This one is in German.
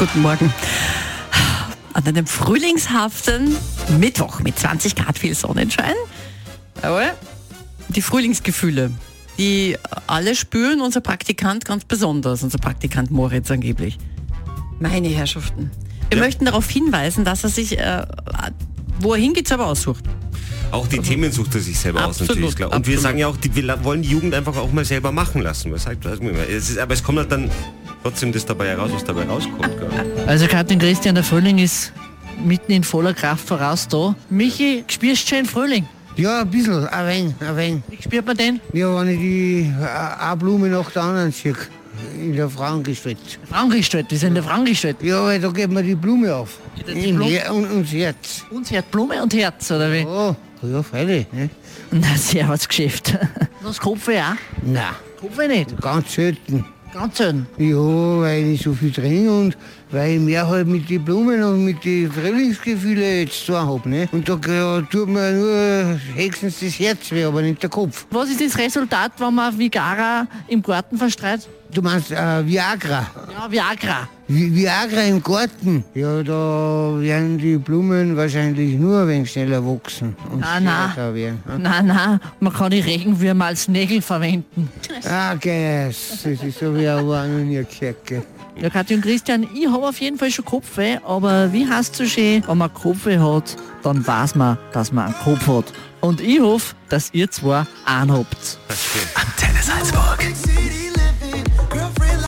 Guten Morgen. An einem frühlingshaften Mittwoch mit 20 Grad viel Sonnenschein. Jawohl. Die Frühlingsgefühle, die alle spüren, unser Praktikant ganz besonders, unser Praktikant Moritz angeblich. Meine Herrschaften. Wir Ja. möchten darauf hinweisen, dass er sich, äh, wo er hingeht, selber aussucht. Auch die Themen sucht er sich selber aus, Absolut, natürlich. Klar. Und wir absolut. sagen ja auch, die, wir wollen die Jugend einfach auch mal selber machen lassen. Was sagt, wir mal. Es ist, aber es kommt halt dann trotzdem das dabei heraus, was dabei rauskommt. Gell? Also Katrin Christian, der Frühling ist mitten in voller Kraft voraus da. Michi, spürst du schon den Frühling? Ja, ein bisschen, ein wenig, ein wenig. Wie spürt man den? Ja, wenn ich die äh, eine Blume nach der anderen sehe, in der Frauengestalt. Frauengestalt, wir sind in der Frauengestalt. Ja, weil da geht mir die Blume auf. Die Im Blume? Her und, und Herz. Uns hat Blume und Herz, oder wie? Oh, ja, freilich. Ne? Na, sehr was Geschäft. Das Kopf auch? Nein, Kopf nicht. ganz selten. Ganz selten. Ja, weil ich so viel trinke und weil ich mehr halt mit den Blumen und mit den Frühlingsgefühlen jetzt zu habe. Ne? Und da ja, tut mir nur höchstens das Herz weh, aber nicht der Kopf. Was ist das Resultat, wenn man Vigara im Garten verstreut? Du meinst äh, Viagra? Ja, Viagra. Vi Viagra im Garten? Ja, da werden die Blumen wahrscheinlich nur ein wenig schneller wachsen. Und na. stärker werden. ne? Nein, nein, man kann die Regenwürmer als Nägel verwenden. Ah, geil. Das ist so wie ein gell. Ja, Katja und Christian, ich habe auf jeden Fall schon Kopfweh, aber wie heißt so schön, wenn man Kopfweh hat, dann weiß man, dass man einen Kopf hat. Und ich hoffe, dass ihr zwei einen habt. Antenne Salzburg.